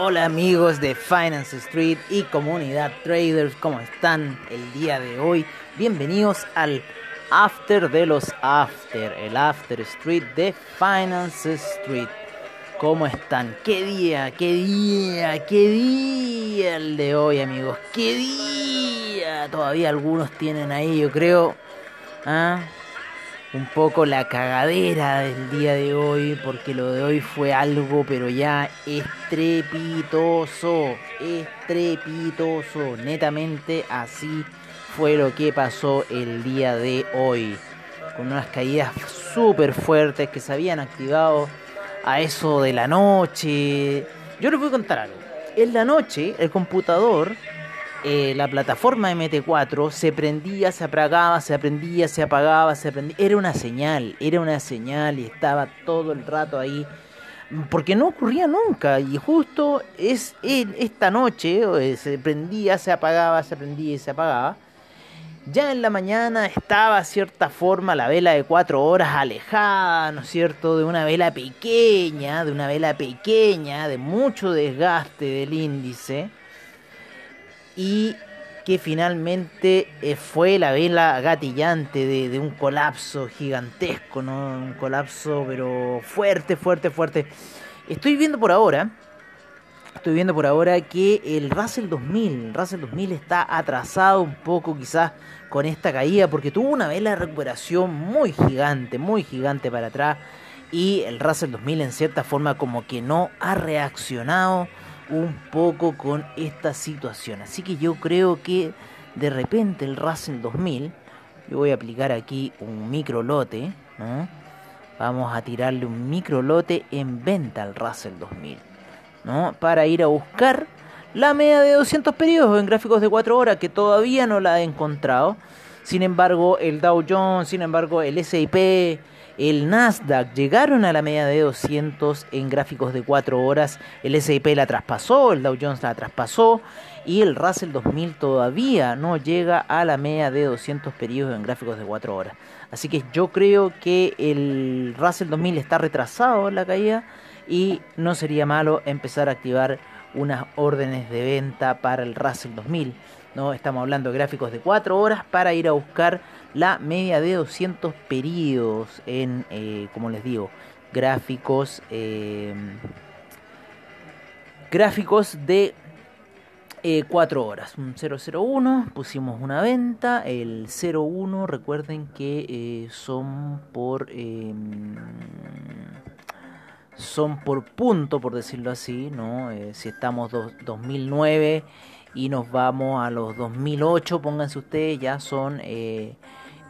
Hola amigos de Finance Street y comunidad traders, ¿cómo están el día de hoy? Bienvenidos al After de los After, el After Street de Finance Street. ¿Cómo están? ¿Qué día? ¿Qué día? ¿Qué día el de hoy, amigos? ¿Qué día? Todavía algunos tienen ahí, yo creo, ¿ah? Un poco la cagadera del día de hoy, porque lo de hoy fue algo, pero ya estrepitoso, estrepitoso, netamente así fue lo que pasó el día de hoy, con unas caídas súper fuertes que se habían activado a eso de la noche. Yo les voy a contar algo. En la noche, el computador eh, la plataforma MT4 se prendía, se apagaba, se prendía, se apagaba, se prendía. Era una señal, era una señal y estaba todo el rato ahí. Porque no ocurría nunca. Y justo es esta noche eh, se prendía, se apagaba, se prendía y se apagaba. Ya en la mañana estaba, a cierta forma, la vela de cuatro horas alejada, ¿no es cierto?, de una vela pequeña, de una vela pequeña, de mucho desgaste del índice y que finalmente eh, fue la vela gatillante de, un colapso gigantesco, ¿no? Un colapso pero fuerte, fuerte, fuerte. Estoy viendo por ahora, estoy viendo por ahora que el Russell 2000, el Russell 2000 está atrasado un poco quizás con esta caída porque tuvo una vela de recuperación muy gigante, muy gigante para atrás y el Russell 2000 en cierta forma como que no ha reaccionado un poco con esta situación. Así que yo creo que de repente el Russell 2000, yo voy a aplicar aquí un micro lote, ¿no? Vamos a tirarle un micro lote en venta al Russell 2000, ¿no? Para ir a buscar la media de 200 periodos en gráficos de 4 horas que todavía no la he encontrado. Sin embargo, el Dow Jones, sin embargo, el S&P, el Nasdaq llegaron a la media de 200 en gráficos de 4 horas. El S&P la traspasó, el Dow Jones la traspasó y el Russell 2000 todavía no llega a la media de 200 periodos en gráficos de 4 horas. Así que yo creo que el Russell 2000 está retrasado en la caída y no sería malo empezar a activar unas órdenes de venta para el Russell 2000. ¿no? Estamos hablando de gráficos de 4 horas para ir a buscar la media de 200 periodos en, eh, como les digo, gráficos, eh, gráficos de eh, 4 horas. Un 001, pusimos una venta. El 01, recuerden que eh, son por... em, son por punto, por decirlo así, ¿no? Eh, si estamos dos- 2009 y nos vamos a los 2008, pónganse ustedes, ya son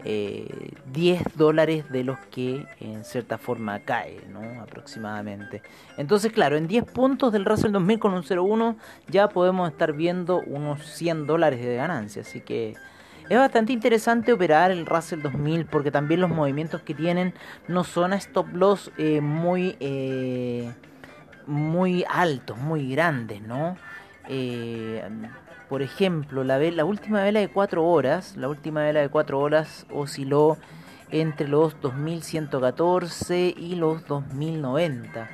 eh, eh, 10 dólares de los que en cierta forma cae, ¿no? Aproximadamente. Entonces, claro, en 10 puntos del Russell 2000 con un 0.1 ya podemos estar viendo unos 100 dólares de ganancia, así que... Es bastante interesante operar el Russell 2000 porque también los movimientos que tienen no son a stop loss eh, muy eh, muy altos, muy grandes, ¿no? Por ejemplo, la última vela de 4 horas, la última vela de 4 horas osciló entre los 2114 y los 2090.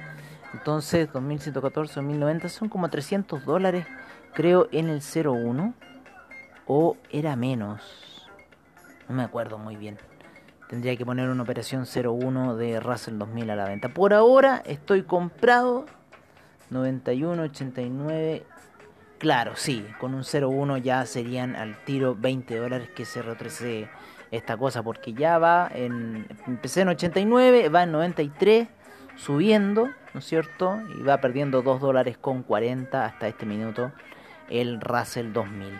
Entonces, 2114, 2090 son como 300 dólares, creo, en el 01 o era menos. No me acuerdo muy bien. Tendría que poner una operación 01 de Russell 2000 a la venta. Por ahora estoy comprado 91, 89. Claro, sí, con un 01 ya serían al tiro 20 dólares que se retrocede esta cosa porque ya va en empecé en 89, va en 93, subiendo, ¿no es cierto? Y va perdiendo 2 dólares con 40 hasta este minuto el Russell 2000.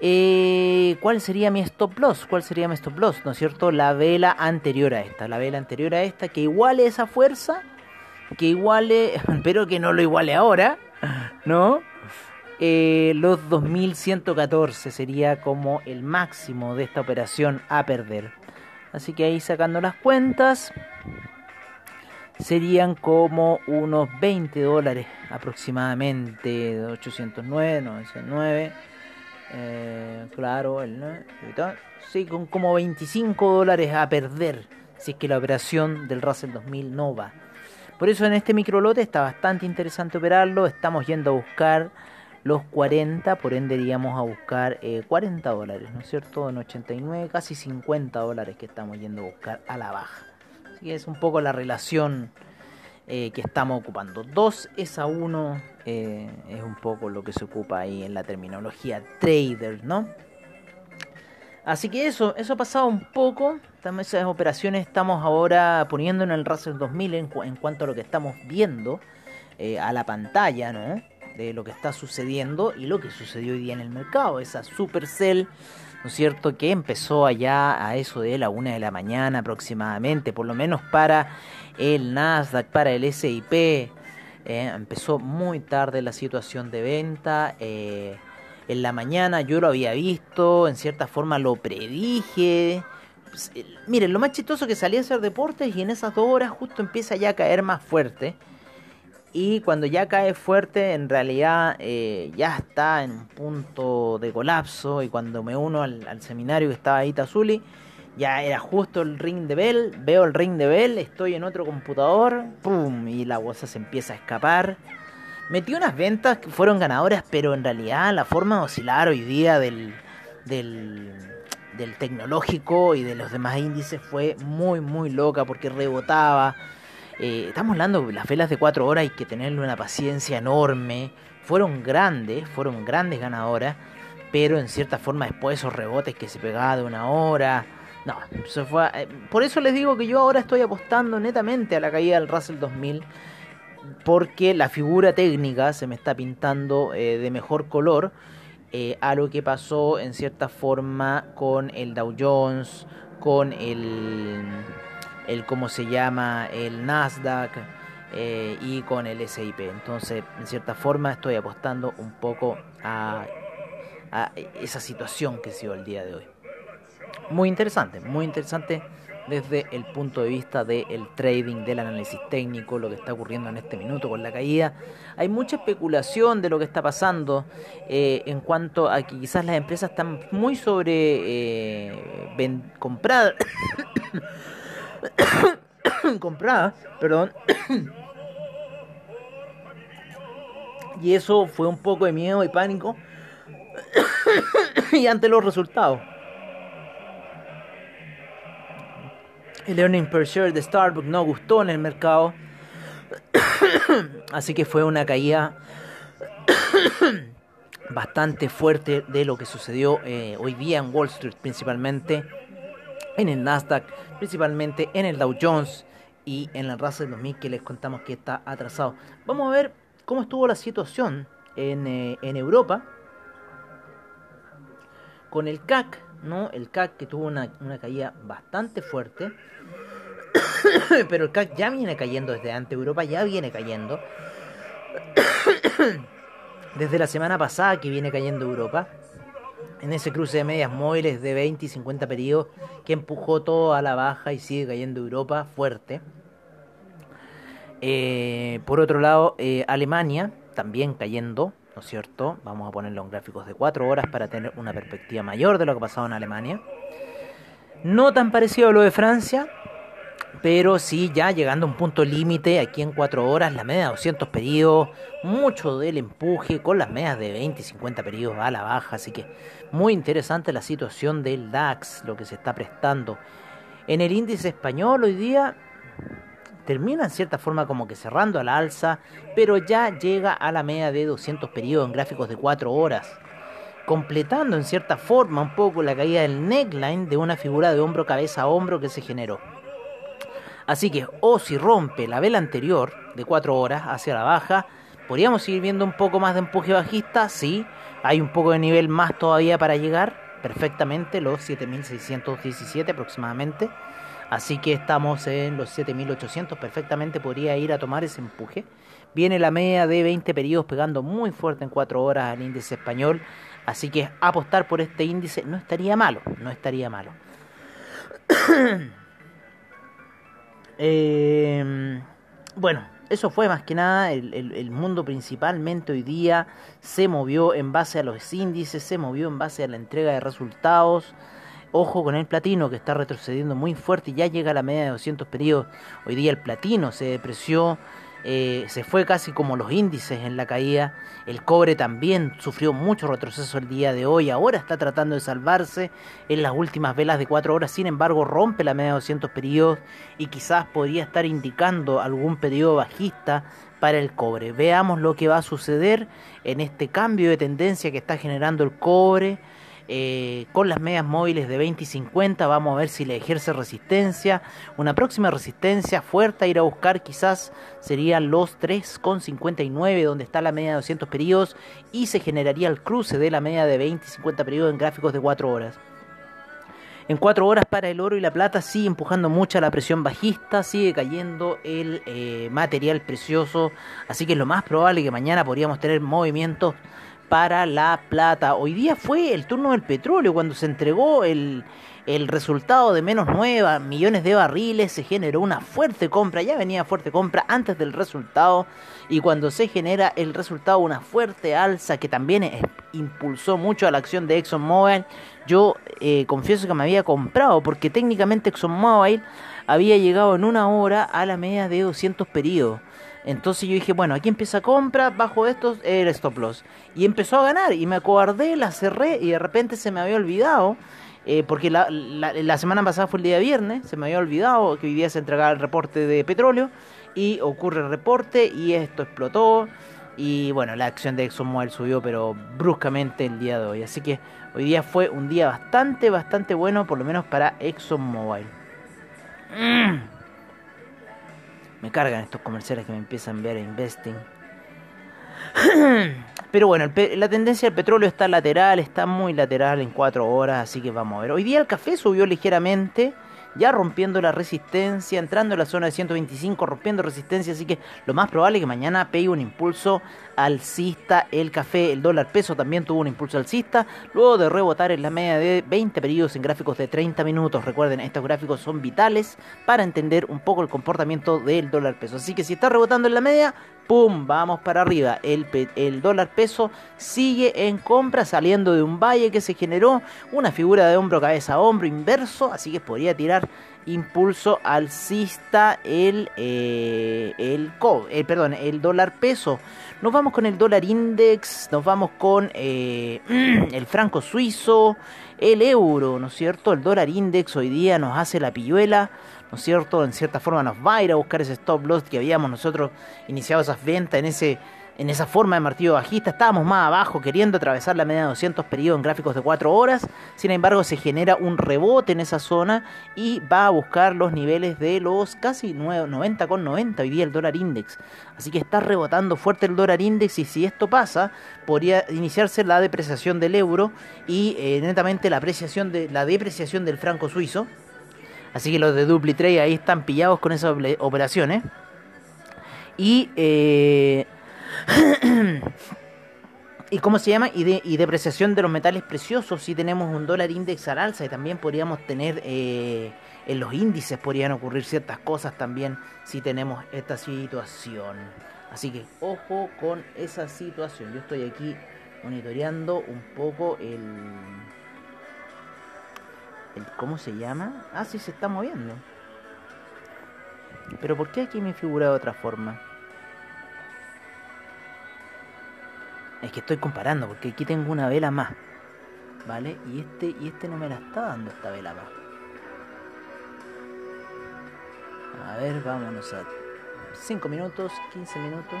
Eh, ¿Cuál sería mi stop loss? ¿Cuál sería mi stop loss? ¿No es cierto? La vela anterior a esta, la vela anterior a esta, que iguale esa fuerza, que iguale, pero que no lo iguale ahora, ¿no? Eh, los 2114 sería como el máximo de esta operación a perder. Así que ahí sacando las cuentas, serían como unos 20 dólares aproximadamente, 809, 909. Eh, claro, el, ¿no? sí, con como 25 dólares a perder si es que la operación del Russell 2000 no va. Por eso en este microlote está bastante interesante operarlo. Estamos yendo a buscar los 40, por ende iríamos a buscar 40 eh, dólares, ¿no es cierto? En 89, casi 50 dólares que estamos yendo a buscar a la baja. Así que es un poco la relación eh, que estamos ocupando. 2 es a 1, eh, es un poco lo que se ocupa ahí en la terminología trader, ¿no? Así que eso, eso ha pasado un poco. Esas operaciones estamos ahora poniendo en el Russell 2000 en, en cuanto a lo que estamos viendo a la pantalla, ¿no? De lo que está sucediendo y lo que sucedió hoy día en el mercado. Esa Supercell, ¿no es cierto?, que empezó allá a eso de la una de la mañana aproximadamente, por lo menos para el Nasdaq, para el SIP. Eh, empezó muy tarde la situación de venta. Eh, en la mañana yo lo había visto, en cierta forma lo predije. Pues, miren, lo más chistoso que salía a hacer deportes y en esas dos horas justo empieza ya a caer más fuerte y cuando ya cae fuerte en realidad eh, ya está en un punto de colapso y cuando me uno al, seminario que estaba ahí Tazuli ya era justo el ring de Bell, veo el ring de Bell, estoy en otro computador, ¡pum! y la bolsa se empieza a escapar. Metí unas ventas que fueron ganadoras, pero en realidad la forma de oscilar hoy día del, del, del tecnológico y de los demás índices fue muy, muy loca porque rebotaba eh, estamos hablando de las velas de 4 horas, hay que tenerle una paciencia enorme. Fueron grandes, fueron grandes ganadoras, pero en cierta forma después esos rebotes que se pegaba de una hora. No, se fue. Eh, por eso les digo que yo ahora estoy apostando netamente a la caída del Russell 2000 porque la figura técnica se me está pintando eh, de mejor color a lo que pasó en cierta forma con el Dow Jones, con el el cómo se llama el Nasdaq eh, y con el SIP. Entonces, en cierta forma, estoy apostando un poco a, esa situación que se dio el día de hoy. Muy interesante, muy interesante desde el punto de vista del trading, del análisis técnico, lo que está ocurriendo en este minuto con la caída. Hay mucha especulación de lo que está pasando eh, en cuanto a que quizás las empresas están muy sobre eh, comprada, perdón. y eso fue un poco de miedo y pánico. y ante los resultados. El earning per share de Starbucks no gustó en el mercado. Así que fue una caída bastante fuerte de lo que sucedió eh, hoy día en Wall Street principalmente en el Nasdaq, principalmente en el Dow Jones y en el Russell 2000 que les contamos que está atrasado. Vamos a ver cómo estuvo la situación en, eh, en Europa con el CAC, ¿no? El CAC que tuvo una, una caída bastante fuerte. Pero el CAC ya viene cayendo desde antes, Europa ya viene cayendo. desde la semana pasada que viene cayendo Europa en ese cruce de medias móviles de 20 y 50 periodos que empujó todo a la baja y sigue cayendo Europa fuerte. Eh, por otro lado, eh, Alemania también cayendo, ¿no es cierto? Vamos a ponerlo en gráficos de 4 horas para tener una perspectiva mayor de lo que ha pasado en Alemania. No tan parecido a lo de Francia, pero sí ya llegando a un punto límite aquí en 4 horas, la media de 200 pedidos, mucho del empuje con las medias de 20 y 50 pedidos a la baja, así que muy interesante la situación del DAX, lo que se está prestando. En el índice español hoy día termina en cierta forma como que cerrando a la alza, pero ya llega a la media de 200 periodos en gráficos de 4 horas, completando en cierta forma un poco la caída del neckline de una figura de hombro cabeza a hombro que se generó. Así que, o si rompe la vela anterior de 4 horas hacia la baja, podríamos seguir viendo un poco más de empuje bajista, sí, hay un poco de nivel más todavía para llegar perfectamente, los 7617 aproximadamente. Así que estamos en los 7800, perfectamente podría ir a tomar ese empuje. Viene la media de 20 periodos pegando muy fuerte en 4 horas al índice español. Así que apostar por este índice no estaría malo, no estaría malo. eh, bueno, eso fue más que nada, el, el, el, mundo principalmente hoy día se movió en base a los índices, se movió en base a la entrega de resultados. Ojo con el platino que está retrocediendo muy fuerte y ya llega a la media de 200 periodos. Hoy día el platino se depreció eh, se fue casi como los índices en la caída. El cobre también sufrió mucho retroceso el día de hoy. Ahora está tratando de salvarse en las últimas velas de 4 horas. Sin embargo, rompe la media de 200 periodos y quizás podría estar indicando algún periodo bajista para el cobre. Veamos lo que va a suceder en este cambio de tendencia que está generando el cobre. Eh, con las medias móviles de 20 y 50 vamos a ver si le ejerce resistencia. Una próxima resistencia fuerte a ir a buscar quizás serían los 3,59 donde está la media de 200 periodos y se generaría el cruce de la media de 20 y 50 periodos en gráficos de 4 horas. En 4 horas para el oro y la plata sigue empujando mucha la presión bajista, sigue cayendo el eh, material precioso, así que es lo más probable que mañana podríamos tener movimientos para la plata. Hoy día fue el turno del petróleo cuando se entregó el, el resultado de menos 9 millones de barriles, se generó una fuerte compra, ya venía fuerte compra antes del resultado y cuando se genera el resultado una fuerte alza que también impulsó mucho a la acción de ExxonMobil, yo eh, confieso que me había comprado porque técnicamente ExxonMobil había llegado en una hora a la media de 200 periodos. Entonces yo dije, bueno, aquí empieza compra, bajo estos el stop loss. Y empezó a ganar y me acobardé, la cerré y de repente se me había olvidado. Eh, porque la, semana pasada fue el día viernes, se me había olvidado que hoy día se entregaba el reporte de petróleo y ocurre el reporte y esto explotó y bueno, la acción de ExxonMobil subió pero bruscamente el día de hoy. Así que hoy día fue un día bastante, bastante bueno, por lo menos para ExxonMobil. Mm. Me cargan estos comerciales que me empiezan a ver investing. Pero bueno, la tendencia del petróleo está lateral, está muy lateral en 4 horas, así que vamos a ver. Hoy día el café subió ligeramente ya rompiendo la resistencia, entrando en la zona de 125, rompiendo resistencia, así que lo más probable es que mañana pegue un impulso alcista el café, el dólar peso también tuvo un impulso alcista, luego de rebotar en la media de 20 periodos en gráficos de 30 minutos. Recuerden, estos gráficos son vitales para entender un poco el comportamiento del dólar peso. Así que si está rebotando en la media, ¡pum! Vamos para arriba. El, el dólar peso sigue en compra, saliendo de un valle que se generó, una figura de hombro, cabeza, hombro inverso, así que podría tirar impulso alcista el, eh, el, el, perdón, el dólar peso. Nos vamos con el dólar index, nos vamos con eh, el franco suizo, el euro, ¿no es cierto? El dólar index hoy día nos hace la pilluela, ¿no es cierto? En cierta forma nos va a ir a buscar ese stop loss que habíamos nosotros iniciado esas ventas en ese en esa forma de martillo bajista. Estábamos más abajo queriendo atravesar la media de 200 periodos en gráficos de 4 horas. Sin embargo, se genera un rebote en esa zona y va a buscar los niveles de los casi 90 con 90 hoy día el dólar index. Así que está rebotando fuerte el dólar index y si esto pasa, podría iniciarse la depreciación del euro y eh, netamente la apreciación de la depreciación del franco suizo. Así que los de DupliTrade ahí están pillados con esas operaciones. Y eh, ¿Y cómo se llama? Y, de, y depreciación de los metales preciosos. Si tenemos un dólar índice al alza y también podríamos tener eh, en los índices, podrían ocurrir ciertas cosas también si tenemos esta situación. Así que ojo con esa situación. Yo estoy aquí monitoreando un poco el, el ¿cómo se llama? Ah, sí, se está moviendo. Pero ¿por qué aquí me figura de otra forma? Es que estoy comparando, porque aquí tengo una vela más. ¿Vale? Y este, y este no me la está dando esta vela más. A ver, vámonos a 5 minutos, 15 minutos.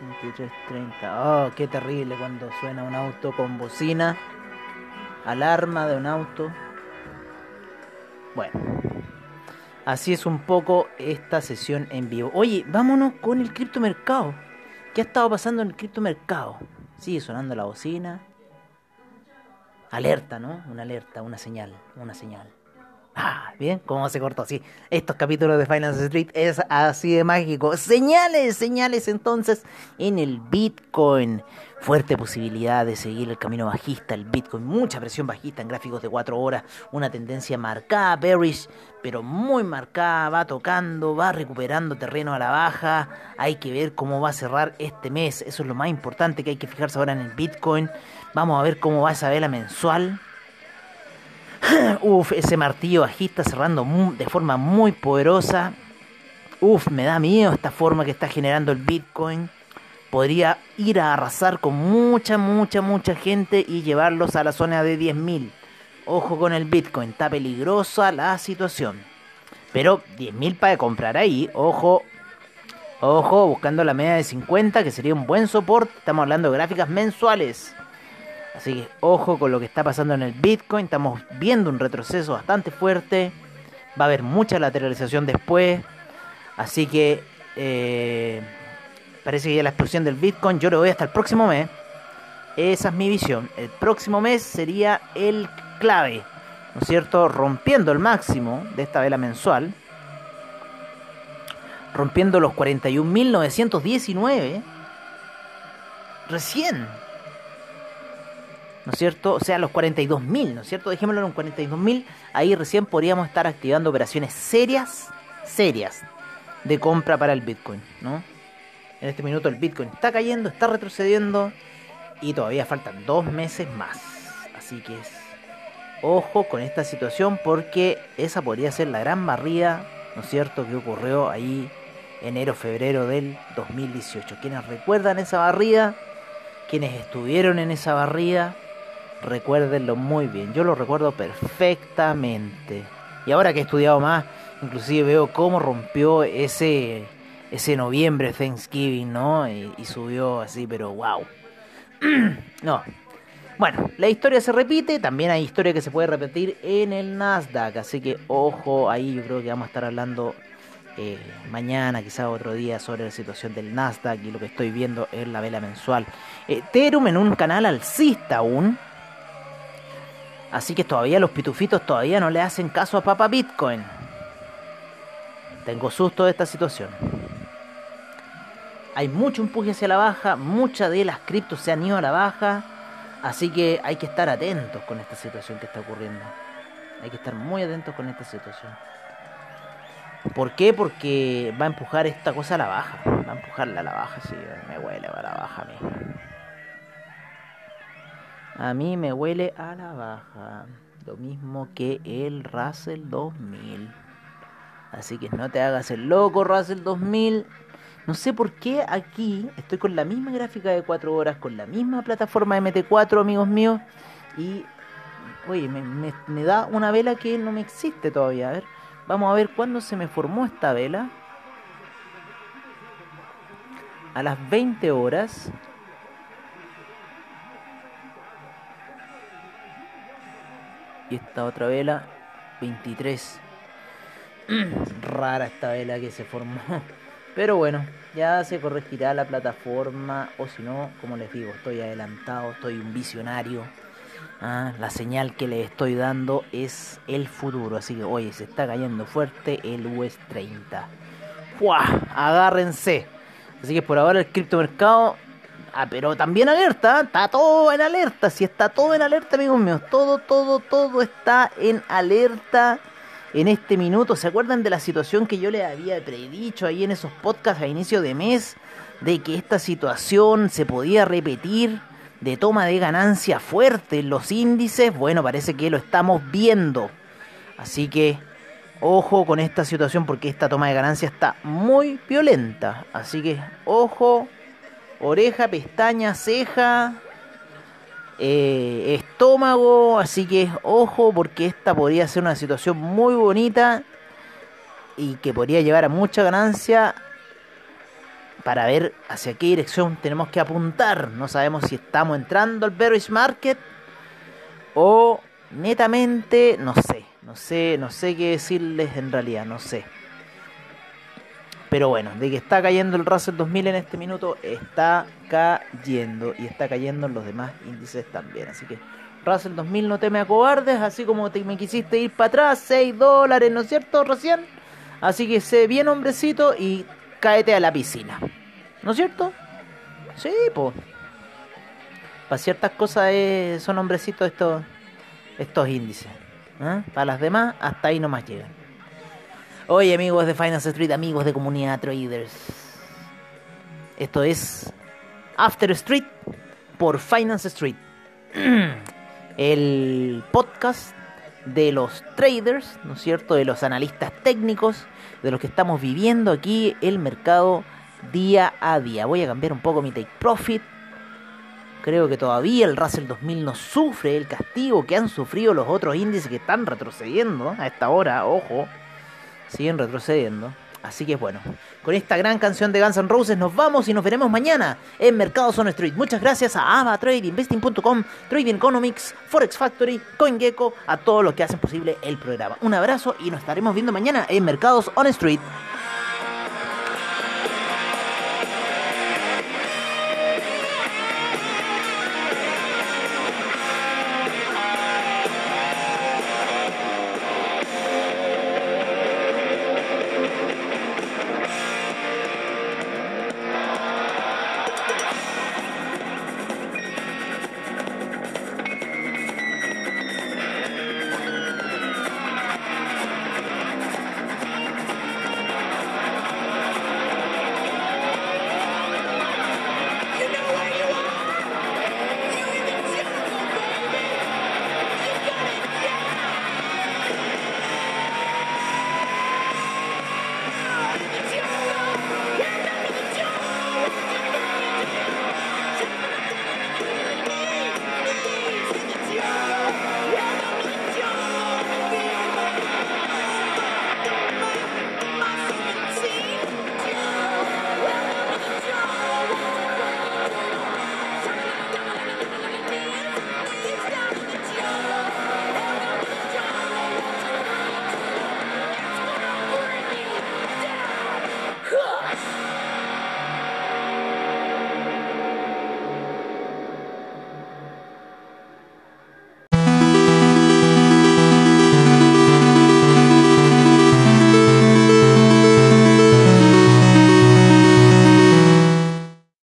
23, 30. Oh, qué terrible cuando suena un auto con bocina. Alarma de un auto. Bueno, así es un poco esta sesión en vivo. Oye, vámonos con el criptomercado. ¿Qué ha estado pasando en el criptomercado? Sigue sonando la bocina. Alerta, ¿no? Una alerta, una señal, una señal. Ah, bien, cómo se cortó, sí. Estos capítulos de Finance Street es así de mágico. Señales, señales entonces en el Bitcoin. Fuerte posibilidad de seguir el camino bajista, el Bitcoin. Mucha presión bajista en gráficos de 4 horas. Una tendencia marcada, bearish, pero muy marcada. Va tocando, va recuperando terreno a la baja. Hay que ver cómo va a cerrar este mes. Eso es lo más importante que hay que fijarse ahora en el Bitcoin. Vamos a ver cómo va esa vela mensual. Uf, ese martillo bajista cerrando de forma muy poderosa. Uf, me da miedo esta forma que está generando el Bitcoin. Podría ir a arrasar con mucha, mucha, mucha gente y llevarlos a la zona de 10.000. Ojo con el Bitcoin, está peligrosa la situación. Pero 10.000 para comprar ahí, ojo, ojo, buscando la media de 50, que sería un buen soporte. Estamos hablando de gráficas mensuales. Así que ojo con lo que está pasando en el Bitcoin. Estamos viendo un retroceso bastante fuerte. Va a haber mucha lateralización después. Así que eh, parece que ya la explosión del Bitcoin yo lo voy hasta el próximo mes. Esa es mi visión. El próximo mes sería el clave. ¿No es cierto? Rompiendo el máximo de esta vela mensual. Rompiendo los 41.919. Recién ¿no es cierto? O sea, los 42.000, ¿no es cierto? Dejémoslo en 42.000, ahí recién podríamos estar activando operaciones serias, serias, de compra para el Bitcoin, ¿no? En este minuto el Bitcoin está cayendo, está retrocediendo y todavía faltan dos meses más. Así que es ojo con esta situación porque esa podría ser la gran barrida, ¿no es cierto?, que ocurrió ahí enero, febrero del 2018. Quienes recuerdan esa barrida, quienes estuvieron en esa barrida, recuérdenlo muy bien. Yo lo recuerdo perfectamente. Y ahora que he estudiado más, inclusive veo cómo rompió ese, ese noviembre Thanksgiving, ¿no? Y, subió así, pero wow. no. Bueno, la historia se repite, también hay historia que se puede repetir en el Nasdaq, así que ojo, ahí yo creo que vamos a estar hablando eh, mañana, quizá otro día, sobre la situación del Nasdaq y lo que estoy viendo en la vela mensual. Eh, Terum en un canal alcista aún, Así que todavía los pitufitos todavía no le hacen caso a Papa Bitcoin. Tengo susto de esta situación. Hay mucho empuje hacia la baja, muchas de las criptos se han ido a la baja, así que hay que estar atentos con esta situación que está ocurriendo. Hay que estar muy atentos con esta situación. ¿Por qué? Porque va a empujar esta cosa a la baja. Va a empujarla a la baja, sí, me huele a la baja a mí. A mí me huele a la baja. Lo mismo que el Russell 2000. Así que no te hagas el loco, Russell 2000. No sé por qué aquí estoy con la misma gráfica de 4 horas, con la misma plataforma MT4, amigos míos. Y, oye, me, me da una vela que no me existe todavía. A ver, vamos a ver cuándo se me formó esta vela. A las 20 horas Y esta otra vela, 23. Rara esta vela que se formó. Pero bueno, ya se corregirá la plataforma. O si no, como les digo, estoy adelantado, estoy un visionario. Ah, la señal que le estoy dando es el futuro. Así que, oye, se está cayendo fuerte el US 30. ¡Fua! Agárrense. Así que por ahora el criptomercado Ah, pero también alerta, está todo en alerta. Si está todo en alerta, amigos míos, todo, todo, todo está en alerta en este minuto. ¿Se acuerdan de la situación que yo les había predicho ahí en esos podcasts a inicio de mes? De que esta situación se podía repetir de toma de ganancia fuerte en los índices. Bueno, parece que lo estamos viendo. Así que ojo con esta situación porque esta toma de ganancia está muy violenta. Así que ojo oreja, pestaña, ceja, eh, estómago, así que ojo porque esta podría ser una situación muy bonita y que podría llevar a mucha ganancia para ver hacia qué dirección tenemos que apuntar. No sabemos si estamos entrando al bearish market o netamente, no sé, No sé, no sé qué decirles en realidad, no sé. Pero bueno, de que está cayendo el Russell 2000 en este minuto, está cayendo. Y está cayendo en los demás índices también. Así que Russell 2000 no teme a cobardes, así como te, me quisiste ir para atrás, 6 dólares, ¿no es cierto? Recién. Así que sé bien hombrecito y cáete a la piscina. ¿No es cierto? Sí, pues. Para ciertas cosas eh, son hombrecitos estos, estos índices. ¿eh? Para las demás, hasta ahí nomás llegan. Oye, amigos de Finance Street, amigos de Comunidad Traders. Esto es After Street por Finance Street. El podcast de los traders, ¿no es cierto? De los analistas técnicos, de los que estamos viviendo aquí el mercado día a día. Voy a cambiar un poco mi take profit. Creo que todavía el Russell 2000 no sufre el castigo que han sufrido los otros índices que están retrocediendo a esta hora, ojo siguen retrocediendo. Así que bueno, con esta gran canción de Guns N' Roses nos vamos y nos veremos mañana en Mercados on Street. Muchas gracias a Ava Trade, Investing.com, Trading Economics, Forex Factory, CoinGecko, a todos los que hacen posible el programa. Un abrazo y nos estaremos viendo mañana en Mercados on Street.